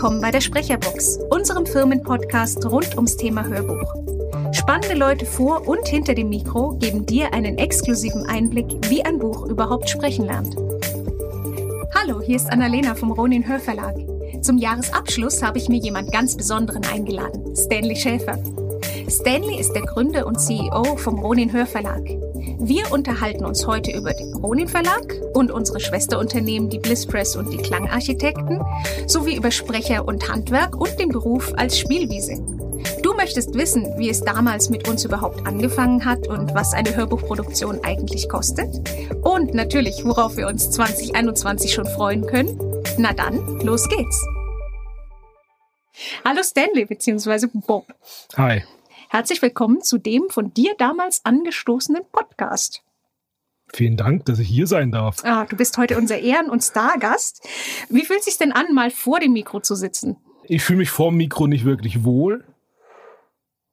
willkommen bei der Sprecherbox, unserem Firmenpodcast rund ums Thema Hörbuch. Spannende Leute vor und hinter dem Mikro geben dir einen exklusiven Einblick, wie ein Buch überhaupt sprechen lernt. Hallo, hier ist Annalena vom Ronin Hörverlag. Zum Jahresabschluss habe ich mir jemand ganz Besonderen eingeladen, Stanley Schäfer. Stanley ist der Gründer und CEO vom Ronin Hörverlag. Wir unterhalten uns heute über den Ronin Verlag und unsere Schwesterunternehmen, die Blisspress und die Klangarchitekten, sowie über Sprecher und Handwerk und den Beruf als Spielwiese. Du möchtest wissen, wie es damals mit uns überhaupt angefangen hat und was eine Hörbuchproduktion eigentlich kostet? Und natürlich, worauf wir uns 2021 schon freuen können? Na dann, los geht's! Hallo Stanley bzw. Bob. Hi. Herzlich willkommen zu dem von dir damals angestoßenen Podcast. Vielen Dank, dass ich hier sein darf. Ah, du bist heute unser Ehren- und Stargast. Wie fühlt es sich denn an, mal vor dem Mikro zu sitzen? Ich fühle mich vor dem Mikro nicht wirklich wohl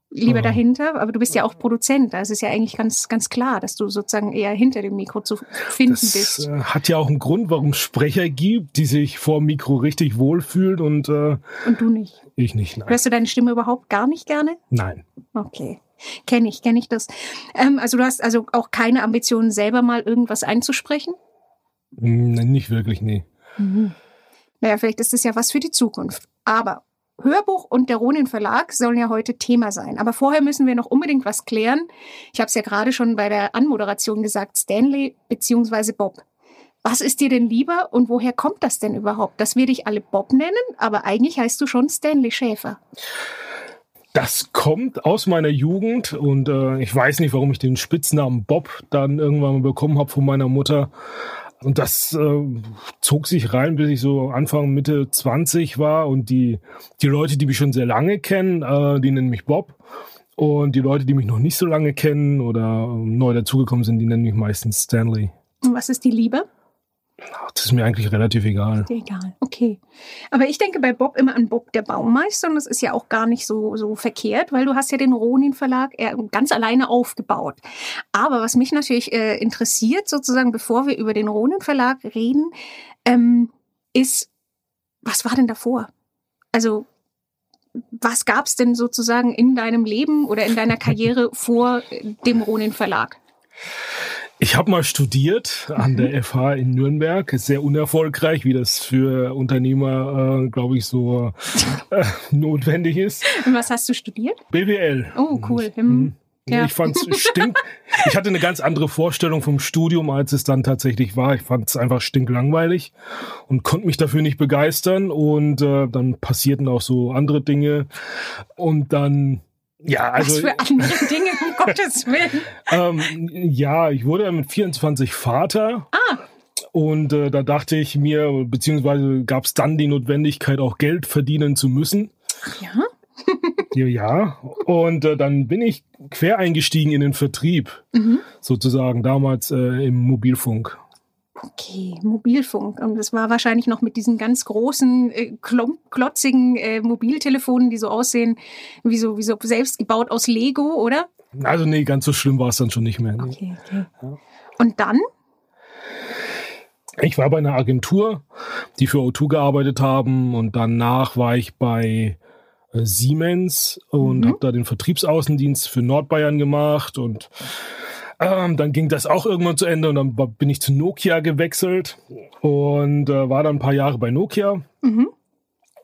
lieber dahinter, aber du bist ja auch Produzent. Da ist es ja eigentlich ganz, ganz klar, dass du sozusagen eher hinter dem Mikro zu finden das bist. Äh, hat ja auch einen Grund, warum es Sprecher gibt, die sich vor dem Mikro richtig wohlfühlen und äh, und du nicht. Ich nicht. Nein. Hörst du deine Stimme überhaupt gar nicht gerne? Nein. Okay. Kenne ich, kenne ich das. Ähm, also du hast also auch keine Ambitionen, selber mal irgendwas einzusprechen? Hm, nicht wirklich, nee. Mhm. Naja, vielleicht ist es ja was für die Zukunft. Aber Hörbuch und der Ronin Verlag sollen ja heute Thema sein. Aber vorher müssen wir noch unbedingt was klären. Ich habe es ja gerade schon bei der Anmoderation gesagt, Stanley bzw. Bob. Was ist dir denn lieber und woher kommt das denn überhaupt, dass wir dich alle Bob nennen, aber eigentlich heißt du schon Stanley Schäfer? Das kommt aus meiner Jugend und äh, ich weiß nicht, warum ich den Spitznamen Bob dann irgendwann mal bekommen habe von meiner Mutter. Und das äh, zog sich rein, bis ich so Anfang, Mitte 20 war. Und die, die Leute, die mich schon sehr lange kennen, äh, die nennen mich Bob. Und die Leute, die mich noch nicht so lange kennen oder neu dazugekommen sind, die nennen mich meistens Stanley. Und was ist die Liebe? Das ist mir eigentlich relativ egal. Ist dir egal, okay. Aber ich denke bei Bob immer an Bob der Baumeister und das ist ja auch gar nicht so, so verkehrt, weil du hast ja den Ronin Verlag ganz alleine aufgebaut. Aber was mich natürlich äh, interessiert, sozusagen, bevor wir über den Ronin Verlag reden, ähm, ist, was war denn davor? Also, was gab es denn sozusagen in deinem Leben oder in deiner Karriere vor dem Ronin Verlag? Ich habe mal studiert an der FH in Nürnberg. Ist sehr unerfolgreich, wie das für Unternehmer, äh, glaube ich, so äh, notwendig ist. Und was hast du studiert? BWL. Oh, cool. Hm. Mhm. Ja. Ich fand's stink. ich hatte eine ganz andere Vorstellung vom Studium, als es dann tatsächlich war. Ich fand es einfach stinklangweilig und konnte mich dafür nicht begeistern. Und äh, dann passierten auch so andere Dinge. Und dann ja, also. Was für andere Dinge, um Gottes Willen. Ähm, ja, ich wurde mit 24 Vater. Ah. Und äh, da dachte ich mir, beziehungsweise gab es dann die Notwendigkeit, auch Geld verdienen zu müssen. Ach ja? ja, ja. Und äh, dann bin ich quer eingestiegen in den Vertrieb, mhm. sozusagen damals äh, im Mobilfunk. Okay, Mobilfunk. Und das war wahrscheinlich noch mit diesen ganz großen, äh, klotzigen äh, Mobiltelefonen, die so aussehen, wie so, wie so selbst gebaut aus Lego, oder? Also nee, ganz so schlimm war es dann schon nicht mehr. Nee. Okay, okay. Ja. Und dann? Ich war bei einer Agentur, die für O2 gearbeitet haben und danach war ich bei äh, Siemens und mhm. habe da den Vertriebsaußendienst für Nordbayern gemacht und ähm, dann ging das auch irgendwann zu Ende und dann bin ich zu Nokia gewechselt und äh, war dann ein paar Jahre bei Nokia. Mhm.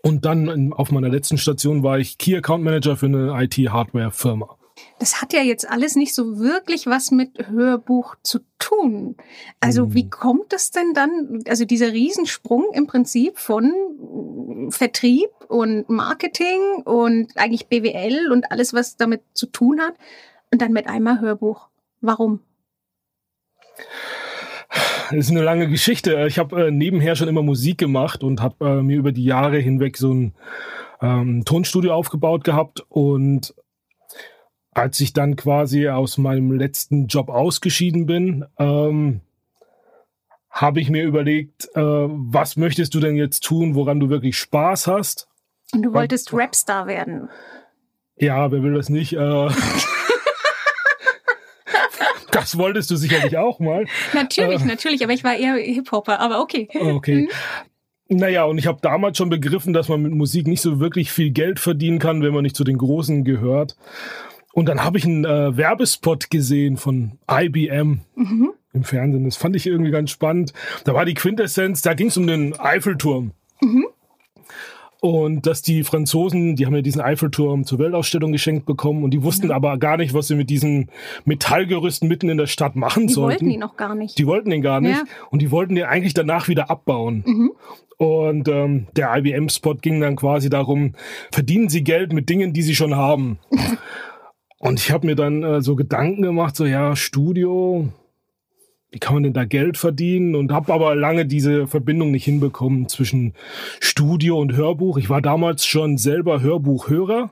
Und dann auf meiner letzten Station war ich Key Account Manager für eine IT-Hardware-Firma. Das hat ja jetzt alles nicht so wirklich was mit Hörbuch zu tun. Also hm. wie kommt das denn dann, also dieser Riesensprung im Prinzip von Vertrieb und Marketing und eigentlich BWL und alles, was damit zu tun hat und dann mit einmal Hörbuch? Warum? Das ist eine lange Geschichte. Ich habe äh, nebenher schon immer Musik gemacht und habe äh, mir über die Jahre hinweg so ein ähm, Tonstudio aufgebaut gehabt. Und als ich dann quasi aus meinem letzten Job ausgeschieden bin, ähm, habe ich mir überlegt, äh, was möchtest du denn jetzt tun, woran du wirklich Spaß hast? Und du wolltest Rapstar werden. Ja, wer will das nicht? Das wolltest du sicherlich auch mal. natürlich, äh, natürlich, aber ich war eher Hip-Hopper, aber okay. Okay. Naja, und ich habe damals schon begriffen, dass man mit Musik nicht so wirklich viel Geld verdienen kann, wenn man nicht zu den Großen gehört. Und dann habe ich einen äh, Werbespot gesehen von IBM mhm. im Fernsehen. Das fand ich irgendwie ganz spannend. Da war die Quintessenz, da ging es um den Eiffelturm. Mhm. Und dass die Franzosen, die haben ja diesen Eiffelturm zur Weltausstellung geschenkt bekommen und die wussten ja. aber gar nicht, was sie mit diesen Metallgerüsten mitten in der Stadt machen die sollten. Die wollten ihn noch gar nicht. Die wollten ihn gar nicht. Ja. Und die wollten den eigentlich danach wieder abbauen. Mhm. Und ähm, der IBM-Spot ging dann quasi darum, verdienen Sie Geld mit Dingen, die Sie schon haben. und ich habe mir dann äh, so Gedanken gemacht, so ja, Studio, wie kann man denn da Geld verdienen? Und habe aber lange diese Verbindung nicht hinbekommen zwischen Studio und Hörbuch. Ich war damals schon selber Hörbuchhörer,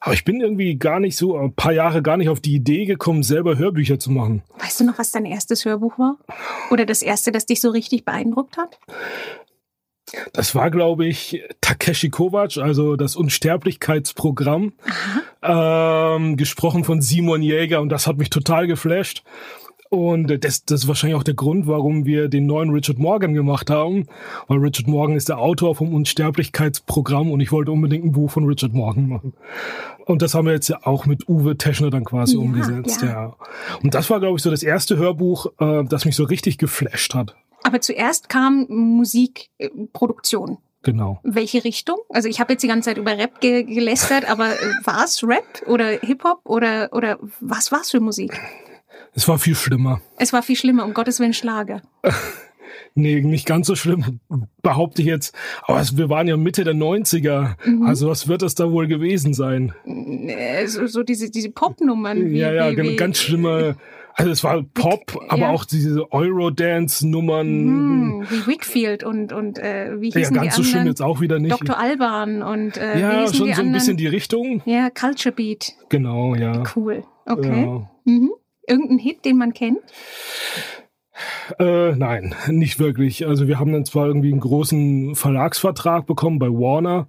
aber ich bin irgendwie gar nicht so, ein paar Jahre gar nicht auf die Idee gekommen, selber Hörbücher zu machen. Weißt du noch, was dein erstes Hörbuch war? Oder das erste, das dich so richtig beeindruckt hat? Das war, glaube ich, Takeshi Kovac, also das Unsterblichkeitsprogramm, ähm, gesprochen von Simon Jäger und das hat mich total geflasht. Und das, das ist wahrscheinlich auch der Grund, warum wir den neuen Richard Morgan gemacht haben. Weil Richard Morgan ist der Autor vom Unsterblichkeitsprogramm und ich wollte unbedingt ein Buch von Richard Morgan machen. Und das haben wir jetzt ja auch mit Uwe Teschner dann quasi ja, umgesetzt, ja. ja. Und das war, glaube ich, so das erste Hörbuch, äh, das mich so richtig geflasht hat. Aber zuerst kam Musikproduktion. Genau. Welche Richtung? Also ich habe jetzt die ganze Zeit über Rap ge gelästert, aber äh, war es Rap oder Hip-Hop oder, oder was war es für Musik? Es war viel schlimmer. Es war viel schlimmer, um Gottes Willen Schlager. nee, nicht ganz so schlimm, behaupte ich jetzt. Aber es, wir waren ja Mitte der 90er. Mhm. Also was wird das da wohl gewesen sein? So, so diese, diese Popnummern. ja, ja, wie, ganz schlimme. Also es war Pop, aber ja. auch diese Eurodance-Nummern. Mhm, wie Wickfield und, und äh, wie hießen ja, ganz die so schlimm jetzt auch wieder nicht. Dr. Alban und äh, Ja, schon so anderen? ein bisschen die Richtung. Ja, Culture Beat. Genau, ja. Cool. Okay. Ja. Mhm. Irgendein Hit, den man kennt? Äh, nein, nicht wirklich. Also wir haben dann zwar irgendwie einen großen Verlagsvertrag bekommen bei Warner,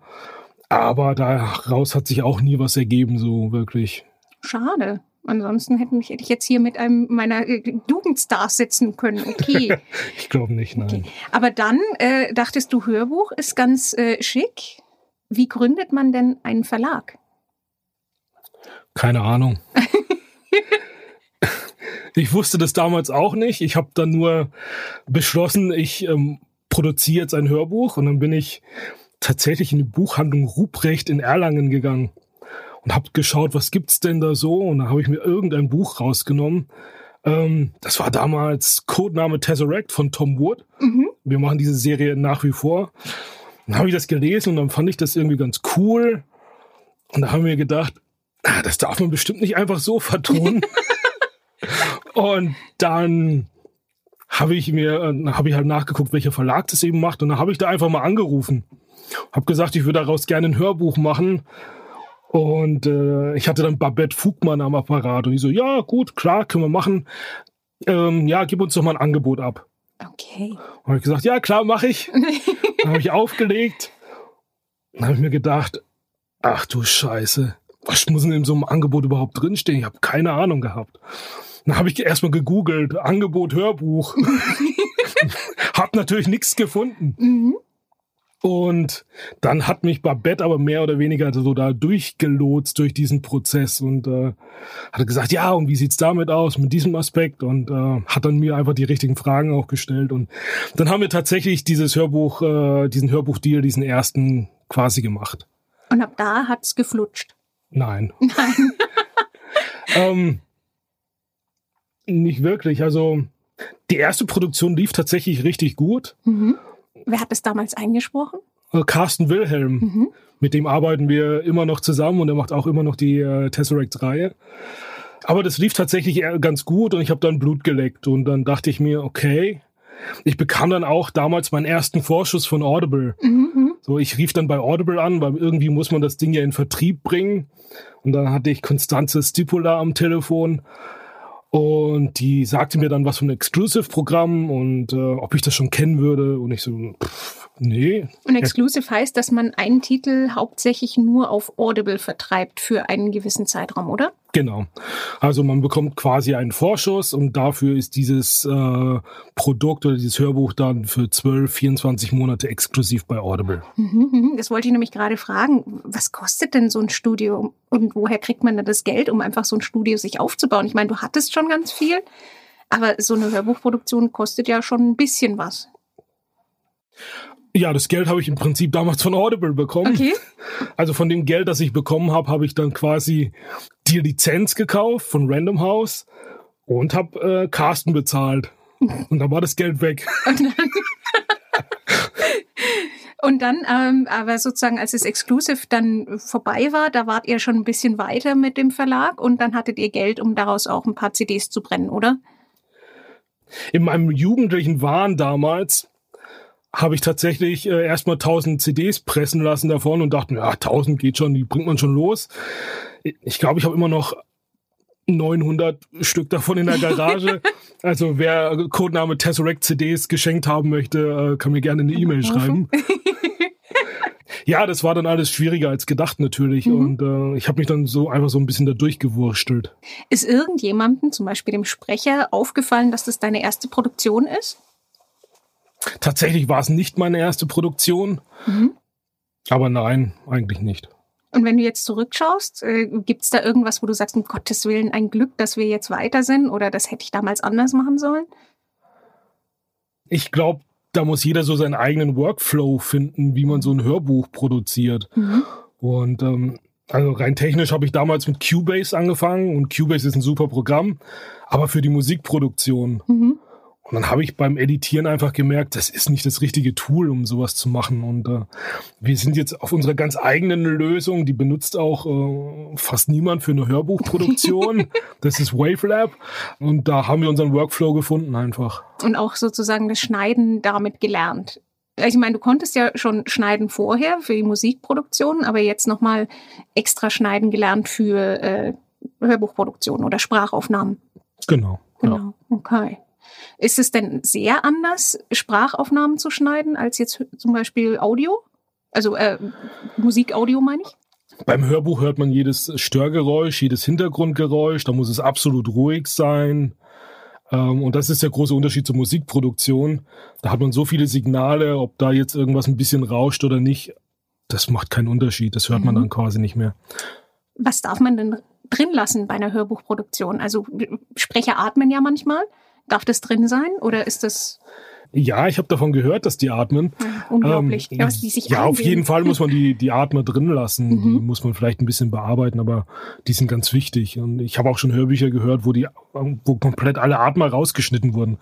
aber daraus hat sich auch nie was ergeben, so wirklich. Schade. Ansonsten hätte, mich, hätte ich jetzt hier mit einem meiner äh, Jugendstars sitzen können. Okay. ich glaube nicht, nein. Okay. Aber dann äh, dachtest du, Hörbuch ist ganz äh, schick. Wie gründet man denn einen Verlag? Keine Ahnung. Ich wusste das damals auch nicht. Ich habe dann nur beschlossen, ich ähm, produziere jetzt ein Hörbuch und dann bin ich tatsächlich in die Buchhandlung Ruprecht in Erlangen gegangen und habe geschaut, was gibt's denn da so und dann habe ich mir irgendein Buch rausgenommen. Ähm, das war damals Codename Tesseract von Tom Wood. Mhm. Wir machen diese Serie nach wie vor. Dann habe ich das gelesen und dann fand ich das irgendwie ganz cool. Und da haben wir gedacht, ah, das darf man bestimmt nicht einfach so vertun. Und dann habe ich mir, äh, habe ich halt nachgeguckt, welcher Verlag das eben macht. Und dann habe ich da einfach mal angerufen. Habe gesagt, ich würde daraus gerne ein Hörbuch machen. Und äh, ich hatte dann Babette Fugmann am Apparat. Und ich so, ja, gut, klar, können wir machen. Ähm, ja, gib uns doch mal ein Angebot ab. Okay. Und habe ich gesagt, ja, klar, mache ich. dann habe ich aufgelegt. Dann habe ich mir gedacht, ach du Scheiße, was muss denn in so einem Angebot überhaupt drinstehen? Ich habe keine Ahnung gehabt. Dann habe ich erstmal gegoogelt, Angebot Hörbuch. hab natürlich nichts gefunden. Mhm. Und dann hat mich Babette aber mehr oder weniger so da durchgelotst durch diesen Prozess und äh, hat gesagt, ja, und wie sieht's damit aus mit diesem Aspekt und äh, hat dann mir einfach die richtigen Fragen auch gestellt und dann haben wir tatsächlich dieses Hörbuch, äh, diesen Hörbuchdeal, diesen ersten quasi gemacht. Und ab da hat's geflutscht. Nein. Nein. ähm, nicht wirklich. Also die erste Produktion lief tatsächlich richtig gut. Mhm. Wer hat es damals eingesprochen? Äh, Carsten Wilhelm. Mhm. Mit dem arbeiten wir immer noch zusammen und er macht auch immer noch die äh, Tesseract-Reihe. Aber das lief tatsächlich ganz gut und ich habe dann Blut geleckt und dann dachte ich mir, okay. Ich bekam dann auch damals meinen ersten Vorschuss von Audible. Mhm. So, ich rief dann bei Audible an, weil irgendwie muss man das Ding ja in Vertrieb bringen. Und dann hatte ich Konstanze Stipula am Telefon und die sagte mir dann was von Exclusive-Programm und äh, ob ich das schon kennen würde. Und ich so, pff, Nee. Und Exclusive heißt, dass man einen Titel hauptsächlich nur auf Audible vertreibt für einen gewissen Zeitraum, oder? Genau. Also man bekommt quasi einen Vorschuss und dafür ist dieses äh, Produkt oder dieses Hörbuch dann für 12, 24 Monate exklusiv bei Audible. Mhm, mhm. Das wollte ich nämlich gerade fragen. Was kostet denn so ein Studio und woher kriegt man denn das Geld, um einfach so ein Studio sich aufzubauen? Ich meine, du hattest schon ganz viel, aber so eine Hörbuchproduktion kostet ja schon ein bisschen was. Ja, das Geld habe ich im Prinzip damals von Audible bekommen. Okay. Also von dem Geld, das ich bekommen habe, habe ich dann quasi die Lizenz gekauft von Random House und habe äh, Carsten bezahlt. Und dann war das Geld weg. Und dann, und dann ähm, aber sozusagen, als es Exclusive dann vorbei war, da wart ihr schon ein bisschen weiter mit dem Verlag und dann hattet ihr Geld, um daraus auch ein paar CDs zu brennen, oder? In meinem jugendlichen Wahn damals habe ich tatsächlich äh, erstmal 1000 CDs pressen lassen davon und dachte, ja, 1000 geht schon, die bringt man schon los. Ich glaube, ich habe immer noch 900 Stück davon in der Garage. also wer Codename Tesseract CDs geschenkt haben möchte, äh, kann mir gerne eine E-Mail schreiben. ja, das war dann alles schwieriger als gedacht natürlich. Mhm. Und äh, ich habe mich dann so einfach so ein bisschen da durchgewurstelt. Ist irgendjemandem, zum Beispiel dem Sprecher, aufgefallen, dass das deine erste Produktion ist? Tatsächlich war es nicht meine erste Produktion. Mhm. Aber nein, eigentlich nicht. Und wenn du jetzt zurückschaust, äh, gibt es da irgendwas, wo du sagst, um Gottes Willen, ein Glück, dass wir jetzt weiter sind oder das hätte ich damals anders machen sollen? Ich glaube, da muss jeder so seinen eigenen Workflow finden, wie man so ein Hörbuch produziert. Mhm. Und ähm, also rein technisch habe ich damals mit Cubase angefangen und Cubase ist ein super Programm, aber für die Musikproduktion. Mhm. Und dann habe ich beim Editieren einfach gemerkt, das ist nicht das richtige Tool, um sowas zu machen. Und äh, wir sind jetzt auf unserer ganz eigenen Lösung, die benutzt auch äh, fast niemand für eine Hörbuchproduktion. das ist Wavelab. Und da haben wir unseren Workflow gefunden einfach. Und auch sozusagen das Schneiden damit gelernt. Also ich meine, du konntest ja schon schneiden vorher für die Musikproduktion, aber jetzt nochmal extra schneiden gelernt für äh, Hörbuchproduktion oder Sprachaufnahmen. Genau. Genau. Ja. Okay. Ist es denn sehr anders, Sprachaufnahmen zu schneiden, als jetzt zum Beispiel Audio? Also äh, Musik-Audio meine ich? Beim Hörbuch hört man jedes Störgeräusch, jedes Hintergrundgeräusch, da muss es absolut ruhig sein. Ähm, und das ist der große Unterschied zur Musikproduktion. Da hat man so viele Signale, ob da jetzt irgendwas ein bisschen rauscht oder nicht, das macht keinen Unterschied. Das hört mhm. man dann quasi nicht mehr. Was darf man denn drin lassen bei einer Hörbuchproduktion? Also Sprecher atmen ja manchmal. Darf das drin sein oder ist das ja, ich habe davon gehört, dass die atmen. Ja, unglaublich. Ähm, ja, die sich ja auf jeden Fall muss man die, die Atmer drin lassen. Mhm. Die muss man vielleicht ein bisschen bearbeiten, aber die sind ganz wichtig. Und ich habe auch schon Hörbücher gehört, wo die, wo komplett alle Atmer rausgeschnitten wurden.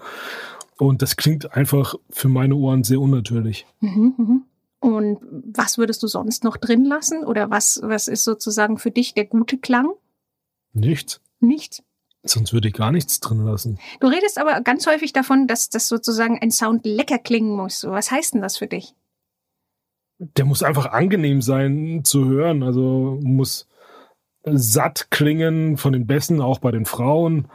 Und das klingt einfach für meine Ohren sehr unnatürlich. Mhm, mhm. Und was würdest du sonst noch drin lassen? Oder was, was ist sozusagen für dich der gute Klang? Nichts. Nichts? Sonst würde ich gar nichts drin lassen. Du redest aber ganz häufig davon, dass das sozusagen ein Sound lecker klingen muss. Was heißt denn das für dich? Der muss einfach angenehm sein zu hören. Also muss satt klingen von den Bässen, auch bei den Frauen.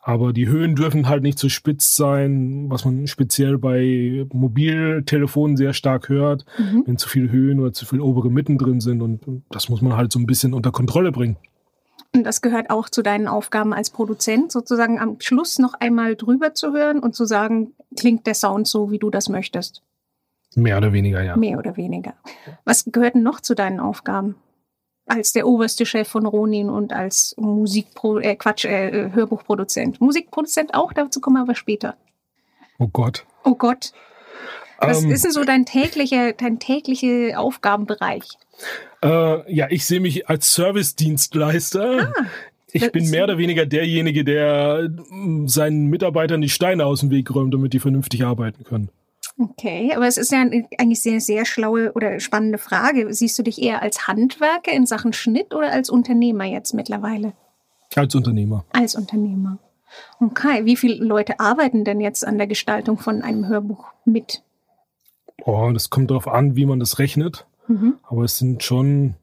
Aber die Höhen dürfen halt nicht zu spitz sein, was man speziell bei Mobiltelefonen sehr stark hört, mhm. wenn zu viele Höhen oder zu viele obere Mitten drin sind. Und das muss man halt so ein bisschen unter Kontrolle bringen. Und das gehört auch zu deinen Aufgaben als Produzent, sozusagen am Schluss noch einmal drüber zu hören und zu sagen, klingt der Sound so, wie du das möchtest. Mehr oder weniger, ja. Mehr oder weniger. Was gehört denn noch zu deinen Aufgaben? Als der oberste Chef von Ronin und als Musikpro, äh, Quatsch, äh, Hörbuchproduzent. Musikproduzent auch, dazu kommen wir aber später. Oh Gott. Oh Gott. Was ähm, ist denn so dein täglicher, dein täglicher Aufgabenbereich? Äh, ja, ich sehe mich als Service-Dienstleister. Ah, ich bin mehr oder weniger derjenige, der mm, seinen Mitarbeitern die Steine aus dem Weg räumt, damit die vernünftig arbeiten können. Okay, aber es ist ja eigentlich sehr, sehr schlaue oder spannende Frage. Siehst du dich eher als Handwerker in Sachen Schnitt oder als Unternehmer jetzt mittlerweile? Als Unternehmer. Als Unternehmer. Okay, wie viele Leute arbeiten denn jetzt an der Gestaltung von einem Hörbuch mit? Oh, das kommt darauf an, wie man das rechnet. Mhm. Aber es sind schon.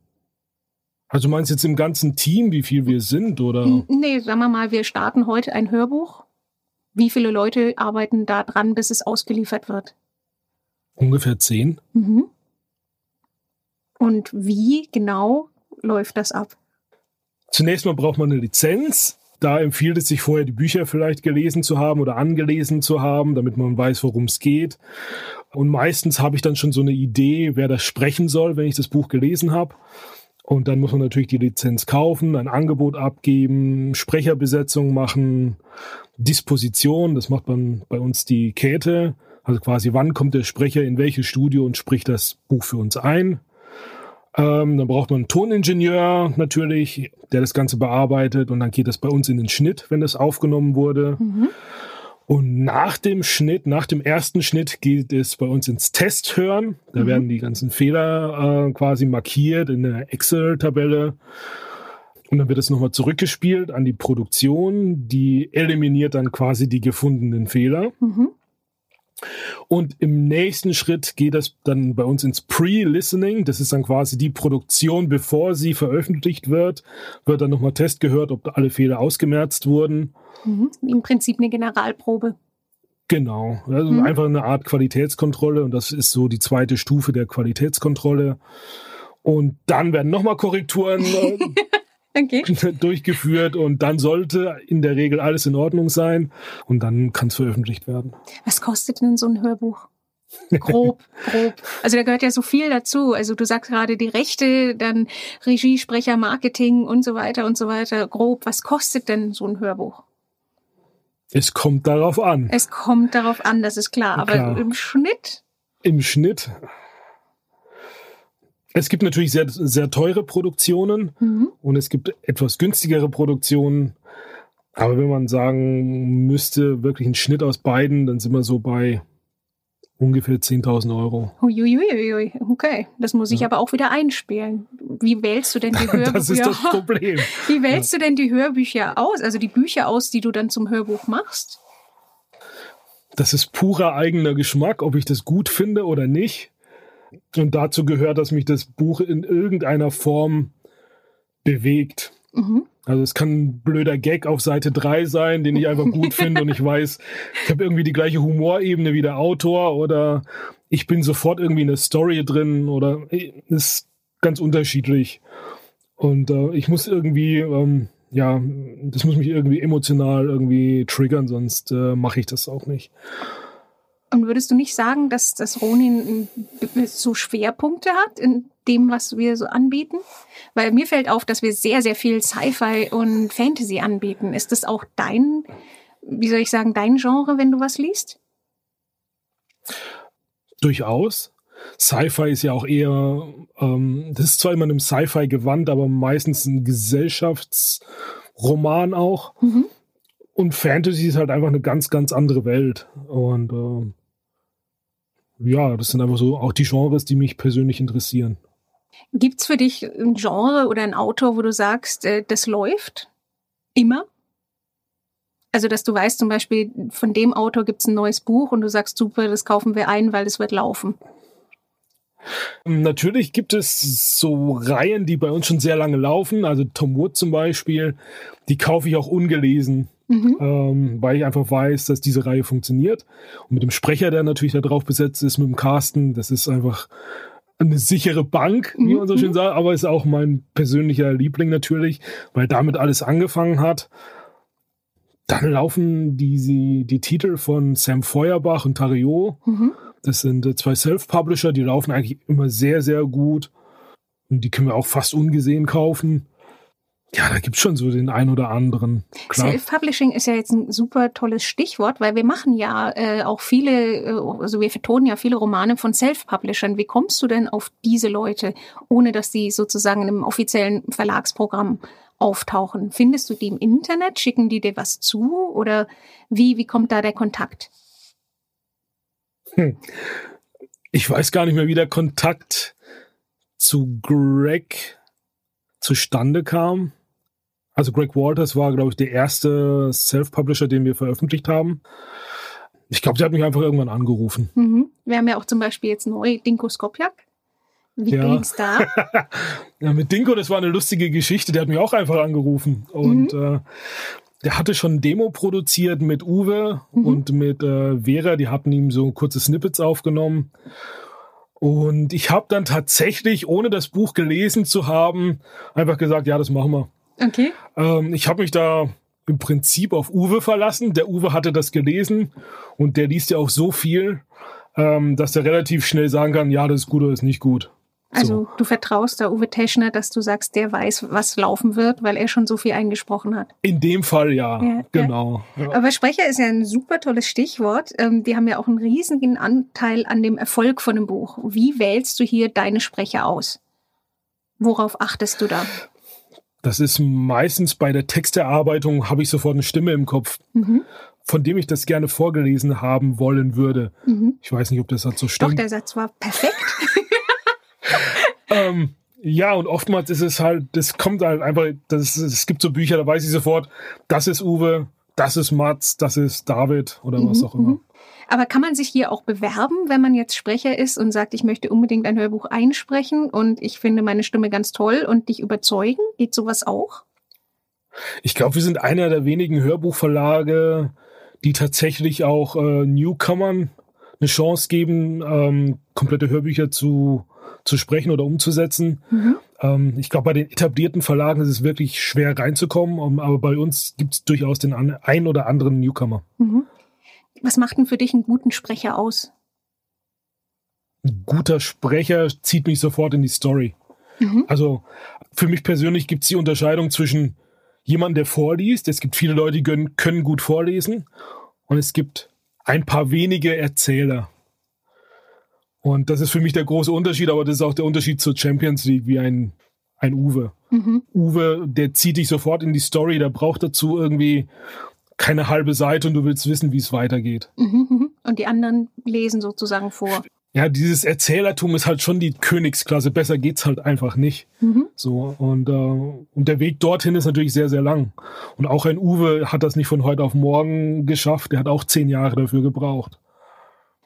Also du meinst jetzt im ganzen Team, wie viel wir sind, oder? Nee, sagen wir mal, wir starten heute ein Hörbuch. Wie viele Leute arbeiten da dran, bis es ausgeliefert wird? Ungefähr zehn. Mhm. Und wie genau läuft das ab? Zunächst mal braucht man eine Lizenz. Da empfiehlt es sich vorher, die Bücher vielleicht gelesen zu haben oder angelesen zu haben, damit man weiß, worum es geht. Und meistens habe ich dann schon so eine Idee, wer das sprechen soll, wenn ich das Buch gelesen habe. Und dann muss man natürlich die Lizenz kaufen, ein Angebot abgeben, Sprecherbesetzung machen, Disposition, das macht man bei uns die Käthe. Also quasi, wann kommt der Sprecher in welches Studio und spricht das Buch für uns ein. Ähm, dann braucht man einen Toningenieur natürlich, der das Ganze bearbeitet und dann geht das bei uns in den Schnitt, wenn das aufgenommen wurde. Mhm. Und nach dem Schnitt, nach dem ersten Schnitt geht es bei uns ins Testhören. Da mhm. werden die ganzen Fehler äh, quasi markiert in der Excel-Tabelle. Und dann wird es nochmal zurückgespielt an die Produktion. Die eliminiert dann quasi die gefundenen Fehler. Mhm. Und im nächsten Schritt geht es dann bei uns ins Pre-Listening. Das ist dann quasi die Produktion, bevor sie veröffentlicht wird. Wird dann nochmal Test gehört, ob alle Fehler ausgemerzt wurden. Mhm. Im Prinzip eine Generalprobe. Genau. Also mhm. einfach eine Art Qualitätskontrolle. Und das ist so die zweite Stufe der Qualitätskontrolle. Und dann werden nochmal Korrekturen äh, okay. durchgeführt und dann sollte in der Regel alles in Ordnung sein und dann kann es veröffentlicht werden. Was kostet denn so ein Hörbuch? grob, grob. Also da gehört ja so viel dazu. Also du sagst gerade die Rechte, dann Regie, Sprecher, Marketing und so weiter und so weiter. Grob, was kostet denn so ein Hörbuch? Es kommt darauf an. Es kommt darauf an, das ist klar. Aber klar. im Schnitt? Im Schnitt es gibt natürlich sehr, sehr teure Produktionen mhm. und es gibt etwas günstigere Produktionen. Aber wenn man sagen müsste, wirklich ein Schnitt aus beiden, dann sind wir so bei ungefähr 10.000 Euro. Uiuiui, okay. Das muss ich ja. aber auch wieder einspielen. Wie wählst du denn die Hörbücher? das ist das Problem. Wie wählst ja. du denn die Hörbücher aus? Also die Bücher aus, die du dann zum Hörbuch machst? Das ist purer eigener Geschmack, ob ich das gut finde oder nicht. Und dazu gehört, dass mich das Buch in irgendeiner Form bewegt. Mhm. Also es kann ein blöder Gag auf Seite 3 sein, den ich einfach gut finde und ich weiß, ich habe irgendwie die gleiche Humorebene wie der Autor oder ich bin sofort irgendwie in der Story drin oder ist ganz unterschiedlich. Und äh, ich muss irgendwie, ähm, ja, das muss mich irgendwie emotional irgendwie triggern, sonst äh, mache ich das auch nicht. Und würdest du nicht sagen, dass das Ronin so Schwerpunkte hat in dem, was wir so anbieten? Weil mir fällt auf, dass wir sehr, sehr viel Sci-Fi und Fantasy anbieten. Ist das auch dein, wie soll ich sagen, dein Genre, wenn du was liest? Durchaus. Sci-Fi ist ja auch eher, ähm, das ist zwar immer einem Sci-Fi gewandt, aber meistens ein Gesellschaftsroman auch. Mhm. Und Fantasy ist halt einfach eine ganz, ganz andere Welt. Und äh, ja, das sind einfach so auch die Genres, die mich persönlich interessieren. Gibt's für dich ein Genre oder ein Autor, wo du sagst, äh, das läuft immer? Also, dass du weißt, zum Beispiel, von dem Autor gibt's ein neues Buch und du sagst, super, das kaufen wir ein, weil es wird laufen. Natürlich gibt es so Reihen, die bei uns schon sehr lange laufen. Also Tom Wood zum Beispiel, die kaufe ich auch ungelesen mhm. ähm, weil ich einfach weiß, dass diese Reihe funktioniert. Und mit dem Sprecher, der natürlich da drauf besetzt ist, mit dem Carsten, das ist einfach eine sichere Bank, wie man so schön mhm. sagt, aber ist auch mein persönlicher Liebling natürlich, weil damit alles angefangen hat. Dann laufen die, die Titel von Sam Feuerbach und Tario. Mhm. Das sind äh, zwei Self-Publisher, die laufen eigentlich immer sehr, sehr gut. Und die können wir auch fast ungesehen kaufen. Ja, da gibt's schon so den ein oder anderen. Self-Publishing ist ja jetzt ein super tolles Stichwort, weil wir machen ja äh, auch viele, äh, also wir vertonen ja viele Romane von Self-Publishern. Wie kommst du denn auf diese Leute, ohne dass die sozusagen in einem offiziellen Verlagsprogramm auftauchen? Findest du die im Internet? Schicken die dir was zu? Oder wie, wie kommt da der Kontakt? Hm. Ich weiß gar nicht mehr, wie der Kontakt zu Greg zustande kam. Also Greg Walters war, glaube ich, der erste Self-Publisher, den wir veröffentlicht haben. Ich glaube, der hat mich einfach irgendwann angerufen. Mhm. Wir haben ja auch zum Beispiel jetzt neu Dinko Skopjak. Wie ja. ging's da? ja, mit Dinko, das war eine lustige Geschichte. Der hat mich auch einfach angerufen. Und mhm. äh, der hatte schon ein Demo produziert mit Uwe mhm. und mit äh, Vera. Die hatten ihm so kurze Snippets aufgenommen. Und ich habe dann tatsächlich, ohne das Buch gelesen zu haben, einfach gesagt, ja, das machen wir. Okay. Ähm, ich habe mich da im Prinzip auf Uwe verlassen. Der Uwe hatte das gelesen und der liest ja auch so viel, ähm, dass der relativ schnell sagen kann, ja, das ist gut oder ist nicht gut. Also so. du vertraust da Uwe Teschner, dass du sagst, der weiß, was laufen wird, weil er schon so viel eingesprochen hat. In dem Fall ja, ja genau. Ja. Aber Sprecher ist ja ein super tolles Stichwort. Ähm, die haben ja auch einen riesigen Anteil an dem Erfolg von dem Buch. Wie wählst du hier deine Sprecher aus? Worauf achtest du da? Das ist meistens bei der Texterarbeitung, habe ich sofort eine Stimme im Kopf, mhm. von dem ich das gerne vorgelesen haben wollen würde. Mhm. Ich weiß nicht, ob das so stimmt. Doch, der Satz war perfekt. ähm, ja, und oftmals ist es halt, das kommt halt einfach, das, es gibt so Bücher, da weiß ich sofort, das ist Uwe, das ist Mats, das ist David oder mhm, was auch immer. Aber kann man sich hier auch bewerben, wenn man jetzt Sprecher ist und sagt, ich möchte unbedingt ein Hörbuch einsprechen und ich finde meine Stimme ganz toll und dich überzeugen? Geht sowas auch? Ich glaube, wir sind einer der wenigen Hörbuchverlage, die tatsächlich auch äh, Newcomern eine Chance geben, ähm, komplette Hörbücher zu, zu sprechen oder umzusetzen. Mhm. Ähm, ich glaube, bei den etablierten Verlagen ist es wirklich schwer reinzukommen, um, aber bei uns gibt es durchaus den an, ein oder anderen Newcomer. Mhm. Was macht denn für dich einen guten Sprecher aus? Ein guter Sprecher zieht mich sofort in die Story. Mhm. Also für mich persönlich gibt es die Unterscheidung zwischen jemandem, der vorliest. Es gibt viele Leute, die können, können gut vorlesen. Und es gibt ein paar wenige Erzähler. Und das ist für mich der große Unterschied, aber das ist auch der Unterschied zur Champions League, wie ein, ein Uwe. Mhm. Uwe, der zieht dich sofort in die Story, der braucht dazu irgendwie keine halbe Seite und du willst wissen, wie es weitergeht. Mhm, mhm. Und die anderen lesen sozusagen vor. Ja, dieses Erzählertum ist halt schon die Königsklasse. Besser geht's halt einfach nicht. Mhm. So und äh, und der Weg dorthin ist natürlich sehr sehr lang. Und auch ein Uwe hat das nicht von heute auf morgen geschafft. Der hat auch zehn Jahre dafür gebraucht.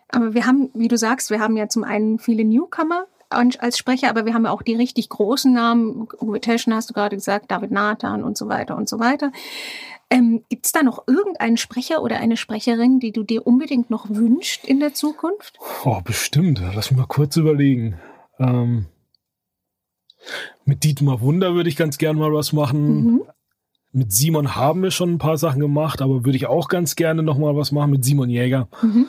Aber wir haben, wie du sagst, wir haben ja zum einen viele Newcomer als Sprecher, aber wir haben ja auch die richtig großen Namen. Uwe Teschen hast du gerade gesagt, David Nathan und so weiter und so weiter. Ähm, Gibt es da noch irgendeinen Sprecher oder eine Sprecherin, die du dir unbedingt noch wünschst in der Zukunft? Oh, bestimmt. Lass mich mal kurz überlegen. Ähm, mit Dietmar Wunder würde ich ganz gern mal was machen. Mhm. Mit Simon haben wir schon ein paar Sachen gemacht, aber würde ich auch ganz gerne noch mal was machen mit Simon Jäger. Mhm.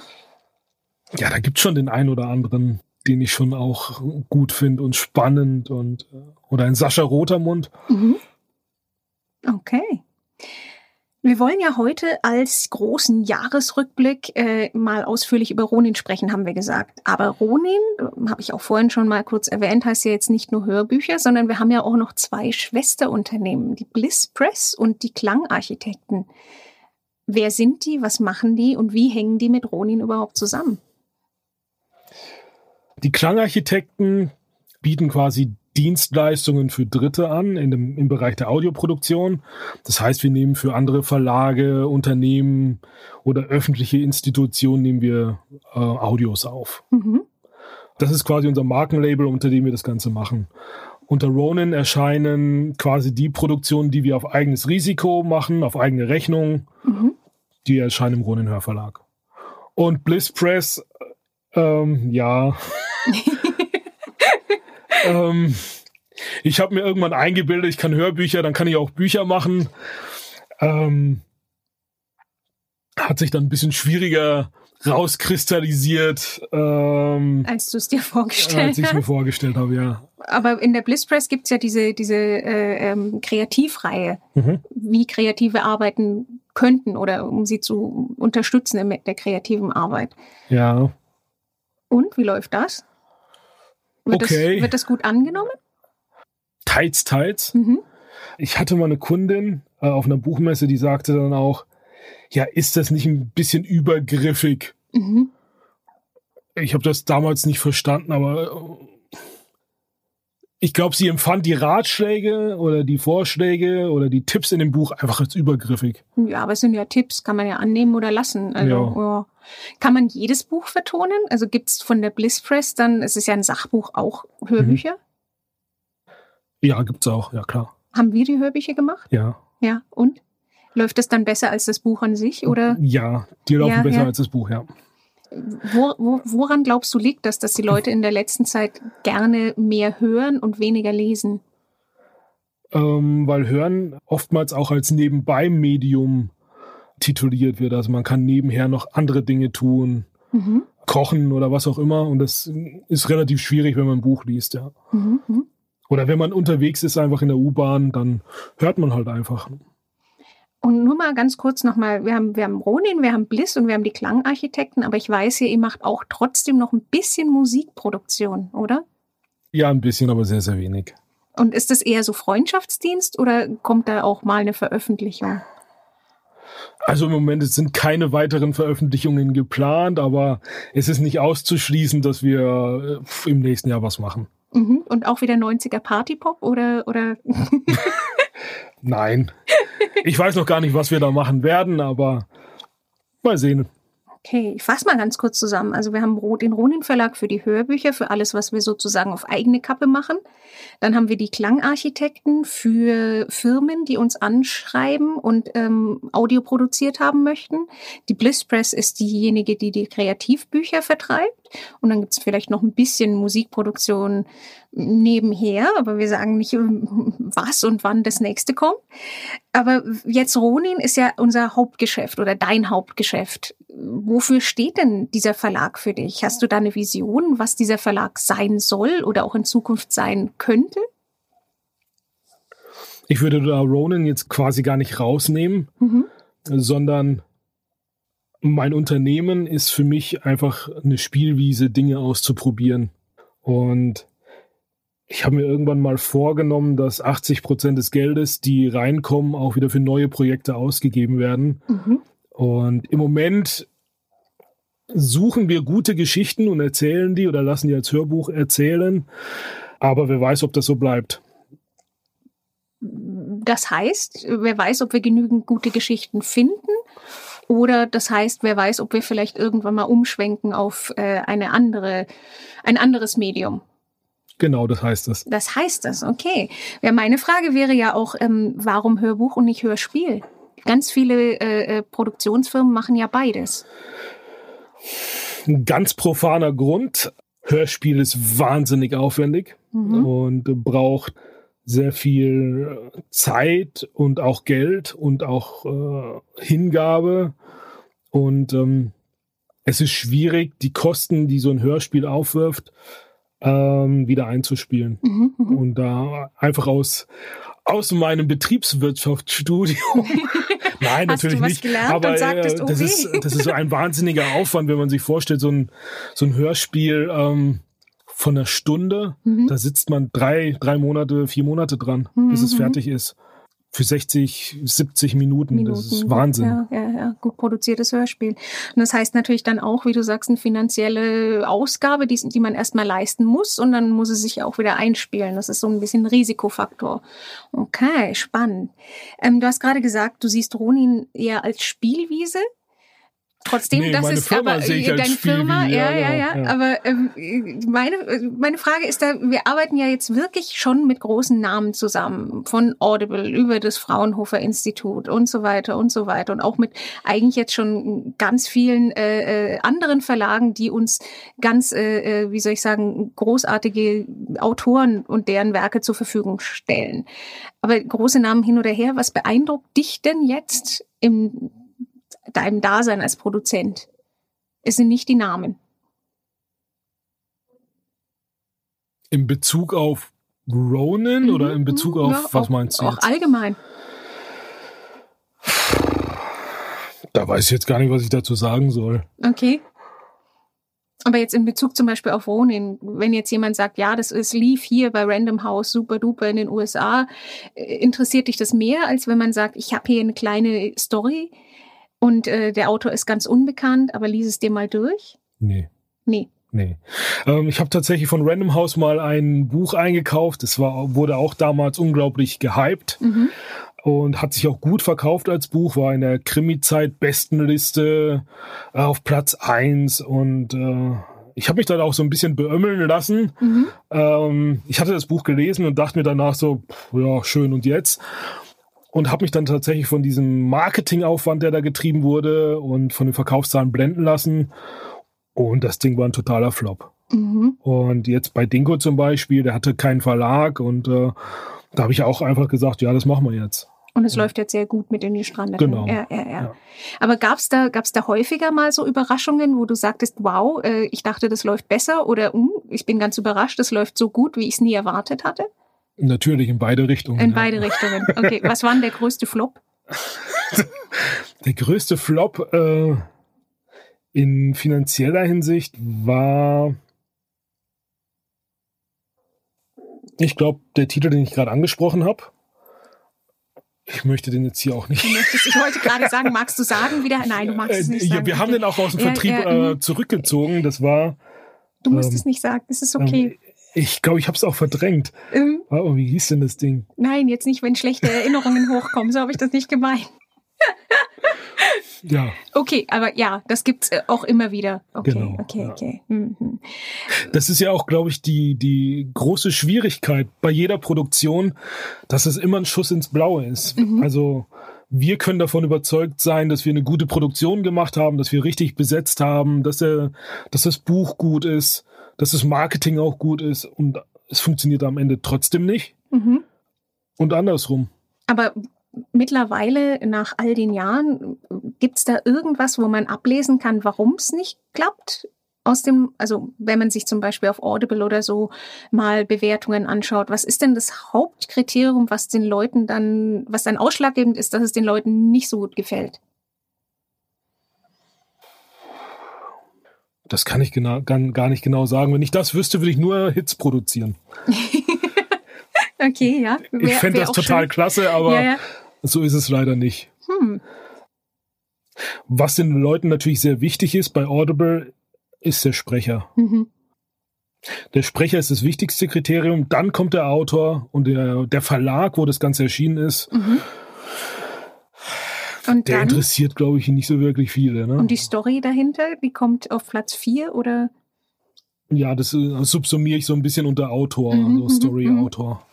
Ja, da gibt es schon den einen oder anderen, den ich schon auch gut finde und spannend und äh, oder ein Sascha Rotermund. Mhm. Okay. Wir wollen ja heute als großen Jahresrückblick äh, mal ausführlich über Ronin sprechen, haben wir gesagt. Aber Ronin, äh, habe ich auch vorhin schon mal kurz erwähnt, heißt ja jetzt nicht nur Hörbücher, sondern wir haben ja auch noch zwei Schwesterunternehmen, die Bliss Press und die Klangarchitekten. Wer sind die, was machen die und wie hängen die mit Ronin überhaupt zusammen? Die Klangarchitekten bieten quasi Dienstleistungen für Dritte an in dem, im Bereich der Audioproduktion. Das heißt, wir nehmen für andere Verlage, Unternehmen oder öffentliche Institutionen nehmen wir äh, Audios auf. Mhm. Das ist quasi unser Markenlabel, unter dem wir das Ganze machen. Unter Ronin erscheinen quasi die Produktionen, die wir auf eigenes Risiko machen, auf eigene Rechnung. Mhm. Die erscheinen im Ronin Hörverlag. Und Bliss Press, ähm, ja. ähm, ich habe mir irgendwann eingebildet, ich kann Hörbücher, dann kann ich auch Bücher machen. Ähm, hat sich dann ein bisschen schwieriger rauskristallisiert. Ähm, als du es dir vorgestellt hast. Als ich es mir vorgestellt habe, ja. Aber in der Bliss Press gibt es ja diese, diese äh, ähm, Kreativreihe, mhm. wie Kreative arbeiten könnten oder um sie zu unterstützen in der kreativen Arbeit. Ja. Und wie läuft das? Wird, okay. das, wird das gut angenommen? Teils, teils. Mhm. Ich hatte mal eine Kundin äh, auf einer Buchmesse, die sagte dann auch, ja, ist das nicht ein bisschen übergriffig? Mhm. Ich habe das damals nicht verstanden, aber äh, ich glaube, sie empfand die Ratschläge oder die Vorschläge oder die Tipps in dem Buch einfach als übergriffig. Ja, aber es sind ja Tipps, kann man ja annehmen oder lassen. Also, ja. ja. Kann man jedes Buch vertonen? Also gibt es von der Bliss Press dann, es ist ja ein Sachbuch, auch Hörbücher? Mhm. Ja, gibt's auch, ja klar. Haben wir die Hörbücher gemacht? Ja. Ja, und? Läuft das dann besser als das Buch an sich, oder? Ja, die laufen ja, besser ja. als das Buch, ja. Wo, wo, woran glaubst du liegt das, dass die Leute in der letzten Zeit gerne mehr hören und weniger lesen? Ähm, weil Hören oftmals auch als Nebenbei-Medium tituliert wird. Also man kann nebenher noch andere Dinge tun, mhm. kochen oder was auch immer. Und das ist relativ schwierig, wenn man ein Buch liest, ja. Mhm. mhm. Oder wenn man unterwegs ist, einfach in der U-Bahn, dann hört man halt einfach. Und nur mal ganz kurz nochmal, wir haben, wir haben Ronin, wir haben Bliss und wir haben die Klangarchitekten, aber ich weiß hier, ihr macht auch trotzdem noch ein bisschen Musikproduktion, oder? Ja, ein bisschen, aber sehr, sehr wenig. Und ist das eher so Freundschaftsdienst oder kommt da auch mal eine Veröffentlichung? Also im Moment sind keine weiteren Veröffentlichungen geplant, aber es ist nicht auszuschließen, dass wir äh, im nächsten Jahr was machen. Mhm. Und auch wieder 90er Partypop oder, oder? Nein. Ich weiß noch gar nicht, was wir da machen werden, aber mal sehen. Okay, ich fasse mal ganz kurz zusammen. Also wir haben den Ronin Verlag für die Hörbücher, für alles, was wir sozusagen auf eigene Kappe machen. Dann haben wir die Klangarchitekten für Firmen, die uns anschreiben und ähm, Audio produziert haben möchten. Die Bliss Press ist diejenige, die die Kreativbücher vertreibt. Und dann gibt es vielleicht noch ein bisschen Musikproduktion nebenher, aber wir sagen nicht, was und wann das nächste kommt. Aber jetzt Ronin ist ja unser Hauptgeschäft oder dein Hauptgeschäft. Wofür steht denn dieser Verlag für dich? Hast du da eine Vision, was dieser Verlag sein soll oder auch in Zukunft sein könnte? Ich würde da Ronin jetzt quasi gar nicht rausnehmen, mhm. sondern mein Unternehmen ist für mich einfach eine Spielwiese, Dinge auszuprobieren. Und ich habe mir irgendwann mal vorgenommen, dass 80 Prozent des Geldes, die reinkommen, auch wieder für neue Projekte ausgegeben werden. Mhm. Und im Moment suchen wir gute Geschichten und erzählen die oder lassen die als Hörbuch erzählen. Aber wer weiß, ob das so bleibt. Das heißt, wer weiß, ob wir genügend gute Geschichten finden oder das heißt, wer weiß, ob wir vielleicht irgendwann mal umschwenken auf äh, eine andere, ein anderes Medium. Genau, das heißt es. Das heißt es, okay. Ja, meine Frage wäre ja auch, ähm, warum Hörbuch und nicht Hörspiel? Ganz viele äh, äh, Produktionsfirmen machen ja beides. Ein ganz profaner Grund. Hörspiel ist wahnsinnig aufwendig mhm. und braucht sehr viel Zeit und auch Geld und auch äh, Hingabe. Und ähm, es ist schwierig, die Kosten, die so ein Hörspiel aufwirft, ähm, wieder einzuspielen. Mhm, mhm. und da einfach aus, aus meinem Betriebswirtschaftsstudium. Nein, Hast natürlich nicht. Aber äh, sagtest, oh das, ist, das ist so ein wahnsinniger Aufwand, wenn man sich vorstellt, so ein, so ein Hörspiel. Ähm, von einer Stunde, mhm. da sitzt man drei, drei Monate, vier Monate dran, mhm. bis es mhm. fertig ist. Für 60, 70 Minuten. Minuten. Das ist Wahnsinn. Ja, ja, ja, gut produziertes Hörspiel. Und das heißt natürlich dann auch, wie du sagst, eine finanzielle Ausgabe, die, die man erstmal leisten muss und dann muss es sich auch wieder einspielen. Das ist so ein bisschen ein Risikofaktor. Okay, spannend. Ähm, du hast gerade gesagt, du siehst Ronin eher als Spielwiese. Trotzdem, nee, das ist Firma aber äh, deine Firma, ja, ja, ja, ja. Aber ähm, meine meine Frage ist da, wir arbeiten ja jetzt wirklich schon mit großen Namen zusammen, von Audible über das Fraunhofer Institut und so weiter und so weiter und auch mit eigentlich jetzt schon ganz vielen äh, äh anderen Verlagen, die uns ganz, äh, äh, wie soll ich sagen, großartige Autoren und deren Werke zur Verfügung stellen. Aber große Namen hin oder her, was beeindruckt dich denn jetzt im deinem Dasein als Produzent. Es sind nicht die Namen. In Bezug auf Ronin mhm. oder in Bezug auf, ja, was auch, meinst du jetzt? Auch allgemein. Da weiß ich jetzt gar nicht, was ich dazu sagen soll. Okay. Aber jetzt in Bezug zum Beispiel auf Ronin, wenn jetzt jemand sagt, ja, das ist lief hier bei Random House super duper in den USA, äh, interessiert dich das mehr, als wenn man sagt, ich habe hier eine kleine Story, und äh, der Autor ist ganz unbekannt, aber lies es dir mal durch? Nee. Nee. Nee. Ähm, ich habe tatsächlich von Random House mal ein Buch eingekauft. Es war, wurde auch damals unglaublich gehypt. Mhm. Und hat sich auch gut verkauft als Buch, war in der Krimi-Zeit-Bestenliste äh, auf Platz eins und äh, ich habe mich dann auch so ein bisschen beömmeln lassen. Mhm. Ähm, ich hatte das Buch gelesen und dachte mir danach so, pff, ja, schön und jetzt. Und habe mich dann tatsächlich von diesem Marketingaufwand, der da getrieben wurde und von den Verkaufszahlen blenden lassen. Und das Ding war ein totaler Flop. Mhm. Und jetzt bei Dingo zum Beispiel, der hatte keinen Verlag und äh, da habe ich auch einfach gesagt, ja, das machen wir jetzt. Und es ja. läuft jetzt sehr gut mit in die Strande. Genau. Ja, ja, ja. Aber gab es da, gab's da häufiger mal so Überraschungen, wo du sagtest, wow, äh, ich dachte, das läuft besser oder um, ich bin ganz überrascht, das läuft so gut, wie ich es nie erwartet hatte? Natürlich, in beide Richtungen. In beide Richtungen. Okay, was war denn der größte Flop? der größte Flop äh, in finanzieller Hinsicht war ich glaube, der Titel, den ich gerade angesprochen habe. Ich möchte den jetzt hier auch nicht. Möchtest, ich wollte gerade sagen, magst du sagen wieder? Nein, du magst es nicht äh, sagen. Ja, wir haben den auch aus dem Vertrieb ja, ja, äh, zurückgezogen. Das war. Du musst ähm, es nicht sagen, es ist okay. Ich glaube, ich habe es auch verdrängt. Ähm, oh, wie hieß denn das Ding? Nein, jetzt nicht, wenn schlechte Erinnerungen hochkommen. So habe ich das nicht gemeint. Ja. Okay, aber ja, das gibt's äh, auch immer wieder. Okay, genau, okay, ja. okay. Mhm. Das ist ja auch, glaube ich, die, die große Schwierigkeit bei jeder Produktion, dass es immer ein Schuss ins Blaue ist. Mhm. Also, wir können davon überzeugt sein, dass wir eine gute Produktion gemacht haben, dass wir richtig besetzt haben, dass, der, dass das Buch gut ist, dass das Marketing auch gut ist und es funktioniert am Ende trotzdem nicht. Mhm. Und andersrum. Aber mittlerweile nach all den Jahren, gibt es da irgendwas, wo man ablesen kann, warum es nicht klappt? Aus dem, also wenn man sich zum Beispiel auf Audible oder so mal Bewertungen anschaut, was ist denn das Hauptkriterium, was den Leuten dann, was dann ausschlaggebend ist, dass es den Leuten nicht so gut gefällt? Das kann ich genau, gar, gar nicht genau sagen. Wenn ich das wüsste, würde ich nur Hits produzieren. okay, ja. Wär, ich fände das total schön. klasse, aber ja, ja. So ist es leider nicht. Hm. Was den Leuten natürlich sehr wichtig ist bei Audible, ist der Sprecher. Mhm. Der Sprecher ist das wichtigste Kriterium. Dann kommt der Autor und der, der Verlag, wo das Ganze erschienen ist. Mhm. Und der dann, interessiert, glaube ich, nicht so wirklich viele. Ne? Und die Story dahinter, die kommt auf Platz 4 oder? Ja, das äh, subsumiere ich so ein bisschen unter Autor, mhm, so mhm, Story-Autor.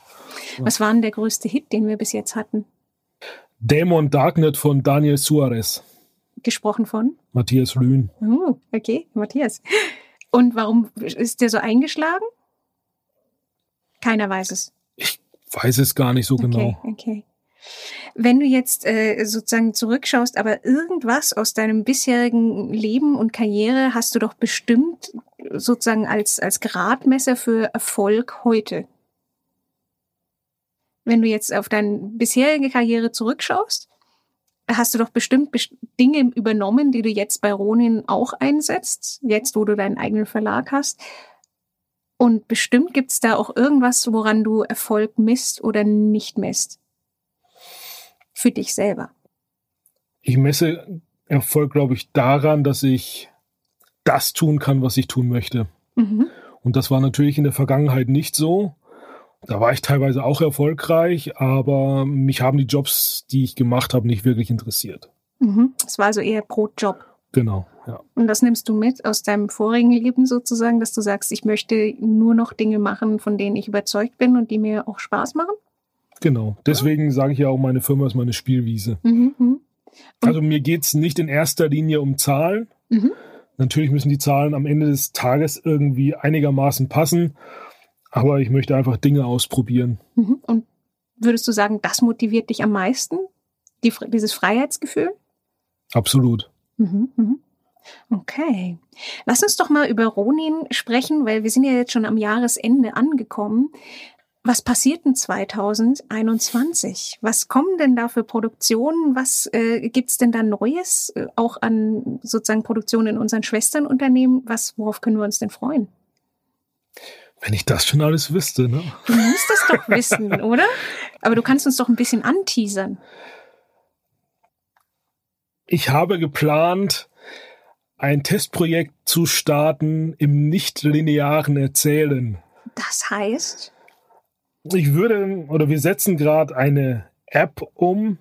Mhm. Was war denn der größte Hit, den wir bis jetzt hatten? Dämon Darknet von Daniel Suarez. Gesprochen von? Matthias Lühn. Oh, okay, Matthias. Und warum ist der so eingeschlagen? Keiner weiß es. Ich weiß es gar nicht so okay, genau. Okay. Wenn du jetzt äh, sozusagen zurückschaust, aber irgendwas aus deinem bisherigen Leben und Karriere hast du doch bestimmt sozusagen als, als Gradmesser für Erfolg heute wenn du jetzt auf deine bisherige Karriere zurückschaust, hast du doch bestimmt Dinge übernommen, die du jetzt bei Ronin auch einsetzt, jetzt wo du deinen eigenen Verlag hast. Und bestimmt gibt es da auch irgendwas, woran du Erfolg misst oder nicht misst. Für dich selber. Ich messe Erfolg, glaube ich, daran, dass ich das tun kann, was ich tun möchte. Mhm. Und das war natürlich in der Vergangenheit nicht so. Da war ich teilweise auch erfolgreich, aber mich haben die Jobs, die ich gemacht habe, nicht wirklich interessiert. Mhm. Es war also eher Brotjob. Genau, ja. Und das nimmst du mit aus deinem vorigen Leben sozusagen, dass du sagst, ich möchte nur noch Dinge machen, von denen ich überzeugt bin und die mir auch Spaß machen? Genau. Deswegen sage ich ja auch, meine Firma ist meine Spielwiese. Mhm. mhm. Also mir geht es nicht in erster Linie um Zahlen. Mhm. Natürlich müssen die Zahlen am Ende des Tages irgendwie einigermaßen passen. Aber ich möchte einfach Dinge ausprobieren. Mhm. Und würdest du sagen, das motiviert dich am meisten? Die, dieses Freiheitsgefühl? Absolut. Mhm, mhm. Okay. Lass uns doch mal über Ronin sprechen, weil wir sind ja jetzt schon am Jahresende angekommen. Was passiert denn 2021? Was kommen denn da für Produktionen? Was äh, gibt's denn da Neues, äh, auch an sozusagen Produktionen in unseren Schwesternunternehmen? Was, worauf können wir uns denn freuen? Wenn ich das schon alles wüsste, ne? Du musst es doch wissen, oder? Aber du kannst uns doch ein bisschen anteasern. Ich habe geplant, ein Testprojekt zu starten im nicht-linearen Erzählen. Das heißt? Ich würde, oder wir setzen gerade eine App um,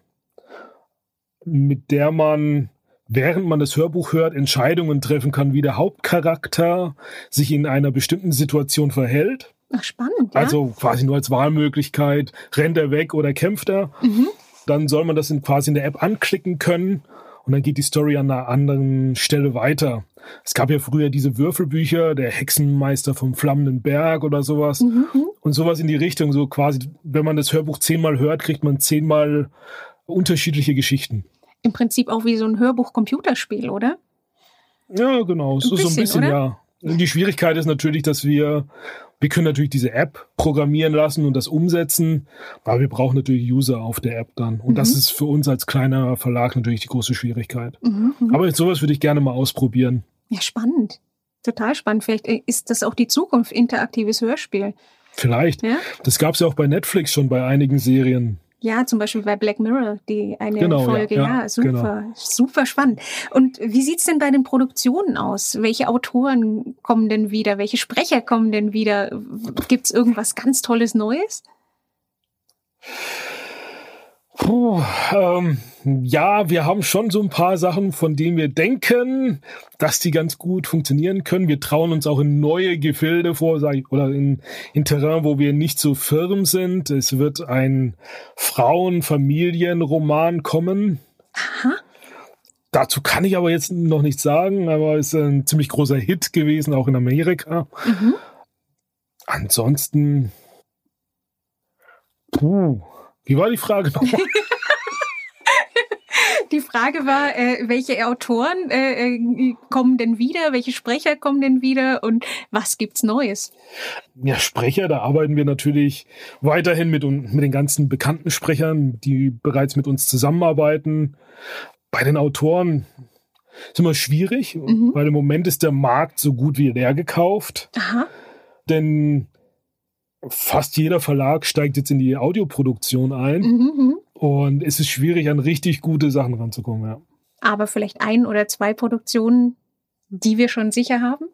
mit der man während man das Hörbuch hört, Entscheidungen treffen kann, wie der Hauptcharakter sich in einer bestimmten Situation verhält. Ach, spannend. Ja? Also quasi nur als Wahlmöglichkeit, rennt er weg oder kämpft er. Mhm. Dann soll man das in, quasi in der App anklicken können und dann geht die Story an einer anderen Stelle weiter. Es gab ja früher diese Würfelbücher, der Hexenmeister vom flammenden Berg oder sowas. Mhm. Und sowas in die Richtung, so quasi, wenn man das Hörbuch zehnmal hört, kriegt man zehnmal unterschiedliche Geschichten. Im Prinzip auch wie so ein Hörbuch-Computerspiel, oder? Ja, genau. So ein bisschen, so ein bisschen ja. Die Schwierigkeit ist natürlich, dass wir, wir können natürlich diese App programmieren lassen und das umsetzen, aber wir brauchen natürlich User auf der App dann. Und mhm. das ist für uns als kleiner Verlag natürlich die große Schwierigkeit. Mhm, mhm. aber sowas würde ich gerne mal ausprobieren. Ja, spannend. Total spannend. Vielleicht äh, ist das auch die Zukunft, interaktives Hörspiel. Vielleicht. Ja? Das gab es ja auch bei Netflix schon bei einigen Serien. Ja, zum Beispiel bei Black Mirror, die eine genau, Folge. Ja, ja, ja super, genau. super spannend. Und wie sieht's denn bei den Produktionen aus? Welche Autoren kommen denn wieder? Welche Sprecher kommen denn wieder? Gibt's irgendwas ganz Tolles Neues? Puh, ähm, ja, wir haben schon so ein paar Sachen, von denen wir denken, dass die ganz gut funktionieren können. Wir trauen uns auch in neue Gefilde vor, sag ich, oder in, in Terrain, wo wir nicht so firm sind. Es wird ein Frauen-Familienroman kommen. Aha. Dazu kann ich aber jetzt noch nichts sagen, aber es ist ein ziemlich großer Hit gewesen, auch in Amerika. Mhm. Ansonsten, puh, wie war die Frage nochmal? Die Frage war, äh, welche Autoren äh, äh, kommen denn wieder, welche Sprecher kommen denn wieder und was gibt's Neues? Ja, Sprecher, da arbeiten wir natürlich weiterhin mit, mit den ganzen bekannten Sprechern, die bereits mit uns zusammenarbeiten. Bei den Autoren ist immer schwierig, mhm. weil im Moment ist der Markt so gut wie leer gekauft. Aha. Denn fast jeder Verlag steigt jetzt in die Audioproduktion ein. Mhm, mhm, und es ist schwierig, an richtig gute Sachen ranzukommen, ja. Aber vielleicht ein oder zwei Produktionen, die wir schon sicher haben?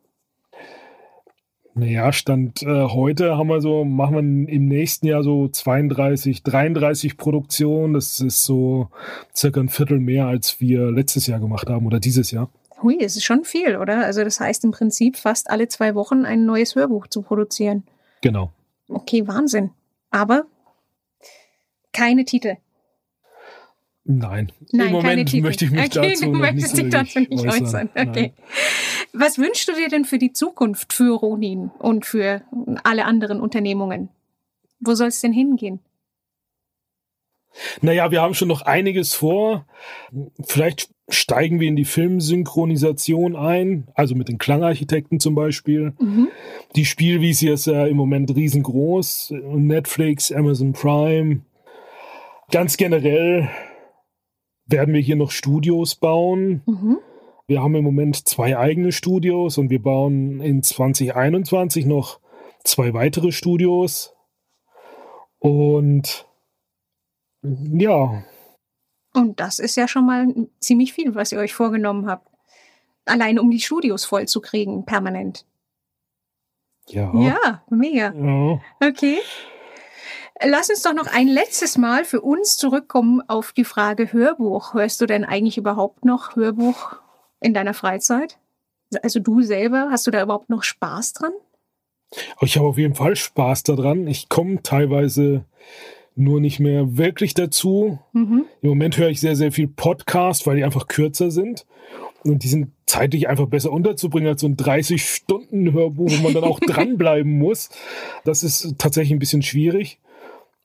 Naja, Stand äh, heute haben wir so, machen wir im nächsten Jahr so 32, 33 Produktionen. Das ist so circa ein Viertel mehr, als wir letztes Jahr gemacht haben oder dieses Jahr. Hui, es ist schon viel, oder? Also das heißt im Prinzip fast alle zwei Wochen ein neues Hörbuch zu produzieren. Genau. Okay, Wahnsinn. Aber keine Titel. Nein. Nein, Im Moment möchte ich mich okay, dazu, du möchtest dich dazu nicht äußern. äußern. Okay. Was wünschst du dir denn für die Zukunft für Ronin und für alle anderen Unternehmungen? Wo soll es denn hingehen? Naja, wir haben schon noch einiges vor. Vielleicht steigen wir in die Filmsynchronisation ein, also mit den Klangarchitekten zum Beispiel. Mhm. Die Spielwiese ist ja im Moment riesengroß. Netflix, Amazon Prime. Ganz generell werden wir hier noch Studios bauen. Mhm. Wir haben im Moment zwei eigene Studios und wir bauen in 2021 noch zwei weitere Studios. Und ja, und das ist ja schon mal ziemlich viel, was ihr euch vorgenommen habt. Allein um die Studios voll zu kriegen, permanent. Ja. Ja, mega. Ja. Okay. Lass uns doch noch ein letztes Mal für uns zurückkommen auf die Frage Hörbuch. Hörst du denn eigentlich überhaupt noch Hörbuch in deiner Freizeit? Also du selber, hast du da überhaupt noch Spaß dran? Ich habe auf jeden Fall Spaß daran. Ich komme teilweise nur nicht mehr wirklich dazu. Mhm. Im Moment höre ich sehr, sehr viel Podcast, weil die einfach kürzer sind. Und die sind zeitlich einfach besser unterzubringen als so ein 30-Stunden-Hörbuch, wo man dann auch dranbleiben muss. Das ist tatsächlich ein bisschen schwierig.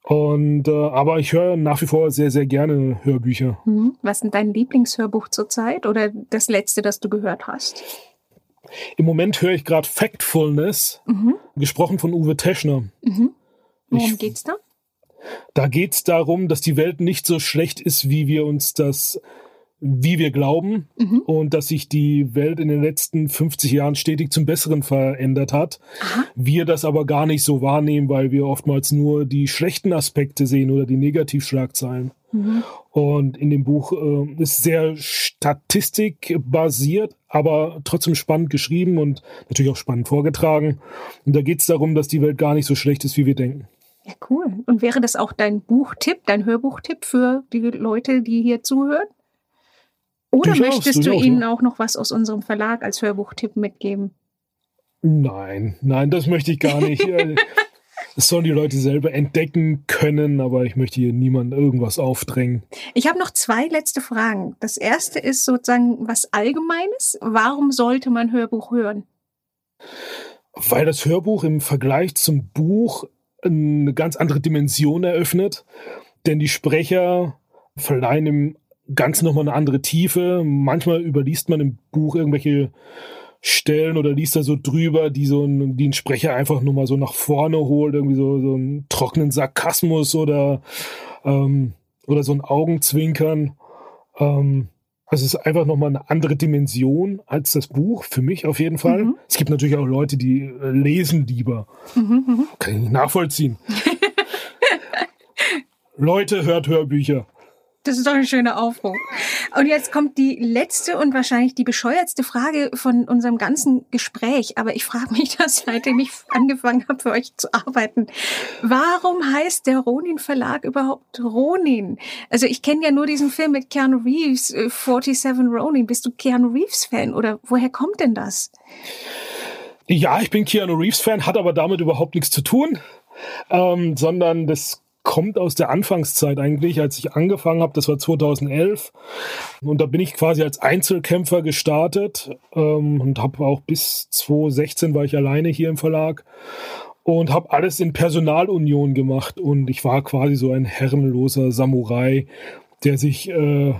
Und äh, aber ich höre nach wie vor sehr, sehr gerne Hörbücher. Mhm. Was ist dein Lieblingshörbuch zurzeit oder das letzte, das du gehört hast? Im Moment höre ich gerade Factfulness, mhm. gesprochen von Uwe Teschner. Mhm. Worum ich, geht's da? Da geht es darum, dass die Welt nicht so schlecht ist, wie wir uns das, wie wir glauben mhm. und dass sich die Welt in den letzten 50 Jahren stetig zum Besseren verändert hat. Aha. Wir das aber gar nicht so wahrnehmen, weil wir oftmals nur die schlechten Aspekte sehen oder die Negativschlagzeilen. Mhm. Und in dem Buch äh, ist sehr statistikbasiert, aber trotzdem spannend geschrieben und natürlich auch spannend vorgetragen. Und da geht es darum, dass die Welt gar nicht so schlecht ist, wie wir denken. Ja, cool. Und wäre das auch dein Buchtipp, dein Hörbuchtipp für die Leute, die hier zuhören? Oder durchaus, möchtest durchaus, du ihnen ja. auch noch was aus unserem Verlag als Hörbuchtipp mitgeben? Nein, nein, das möchte ich gar nicht. Das sollen die Leute selber entdecken können, aber ich möchte hier niemandem irgendwas aufdrängen. Ich habe noch zwei letzte Fragen. Das erste ist sozusagen was Allgemeines. Warum sollte man Hörbuch hören? Weil das Hörbuch im Vergleich zum Buch eine ganz andere Dimension eröffnet, denn die Sprecher verleihen im Ganzen nochmal eine andere Tiefe. Manchmal überliest man im Buch irgendwelche Stellen oder liest da so drüber, die so ein, die ein Sprecher einfach nur mal so nach vorne holt, irgendwie so, so einen trockenen Sarkasmus oder, ähm, oder so ein Augenzwinkern. Ähm, es ist einfach nochmal eine andere Dimension als das Buch, für mich auf jeden Fall. Mhm. Es gibt natürlich auch Leute, die äh, lesen lieber. Mhm, mhm. Kann ich nicht nachvollziehen. Leute, hört Hörbücher. Das ist doch ein schöner Aufruf. Und jetzt kommt die letzte und wahrscheinlich die bescheuertste Frage von unserem ganzen Gespräch. Aber ich frage mich das, seitdem ich angefangen habe, für euch zu arbeiten. Warum heißt der Ronin Verlag überhaupt Ronin? Also ich kenne ja nur diesen Film mit Keanu Reeves, 47 äh, Ronin. Bist du Keanu Reeves Fan oder woher kommt denn das? Ja, ich bin Keanu Reeves Fan, hat aber damit überhaupt nichts zu tun. Ähm, sondern das kommt aus der Anfangszeit eigentlich, als ich angefangen habe, das war 2011. Und da bin ich quasi als Einzelkämpfer gestartet ähm, und habe auch bis 2016 war ich alleine hier im Verlag und habe alles in Personalunion gemacht. Und ich war quasi so ein herrenloser Samurai, der sich äh,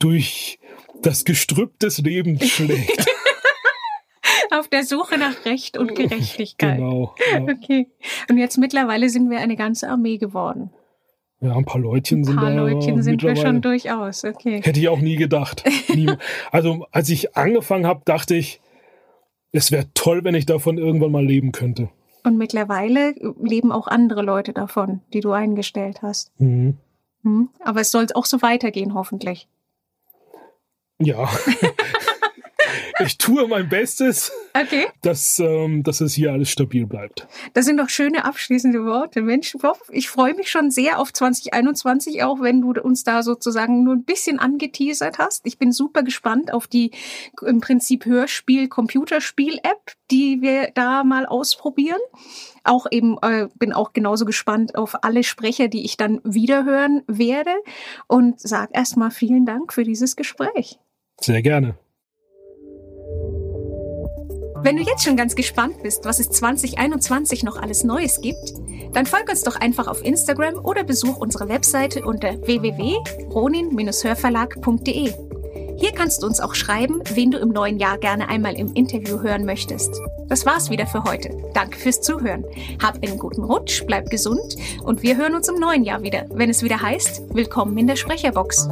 durch das Gestrüpp des Lebens schlägt. Auf der Suche nach Recht und Gerechtigkeit. Genau. Ja. Okay. Und jetzt mittlerweile sind wir eine ganze Armee geworden. Ja, ein paar Leutchen sind da. Ein paar Leutchen sind wir schon durchaus, okay. Hätte ich auch nie gedacht. Also, als ich angefangen habe, dachte ich, es wäre toll, wenn ich davon irgendwann mal leben könnte. Und mittlerweile leben auch andere Leute davon, die du eingestellt hast. Mhm. Hm? Aber es soll auch so weitergehen, hoffentlich. Ja. ich tue mein Bestes, okay. dass, ähm, dass es hier alles stabil bleibt. Das sind doch schöne abschließende Worte. Mensch, ich freue mich schon sehr auf 2021, auch wenn du uns da sozusagen nur ein bisschen angeteasert hast. Ich bin super gespannt auf die im Prinzip Hörspiel-Computerspiel-App, die wir da mal ausprobieren auch eben äh, bin auch genauso gespannt auf alle Sprecher, die ich dann wiederhören werde und sag erstmal vielen Dank für dieses Gespräch. Sehr gerne. Wenn du jetzt schon ganz gespannt bist, was es 2021 noch alles Neues gibt, dann folg uns doch einfach auf Instagram oder besuch unsere Webseite unter www.ronin-hörverlag.de. Hier kannst du uns auch schreiben, wen du im neuen Jahr gerne einmal im Interview hören möchtest. Das war's wieder für heute. Danke fürs Zuhören. Hab einen guten Rutsch, bleib gesund und wir hören uns im neuen Jahr wieder, wenn es wieder heißt, willkommen in der Sprecherbox.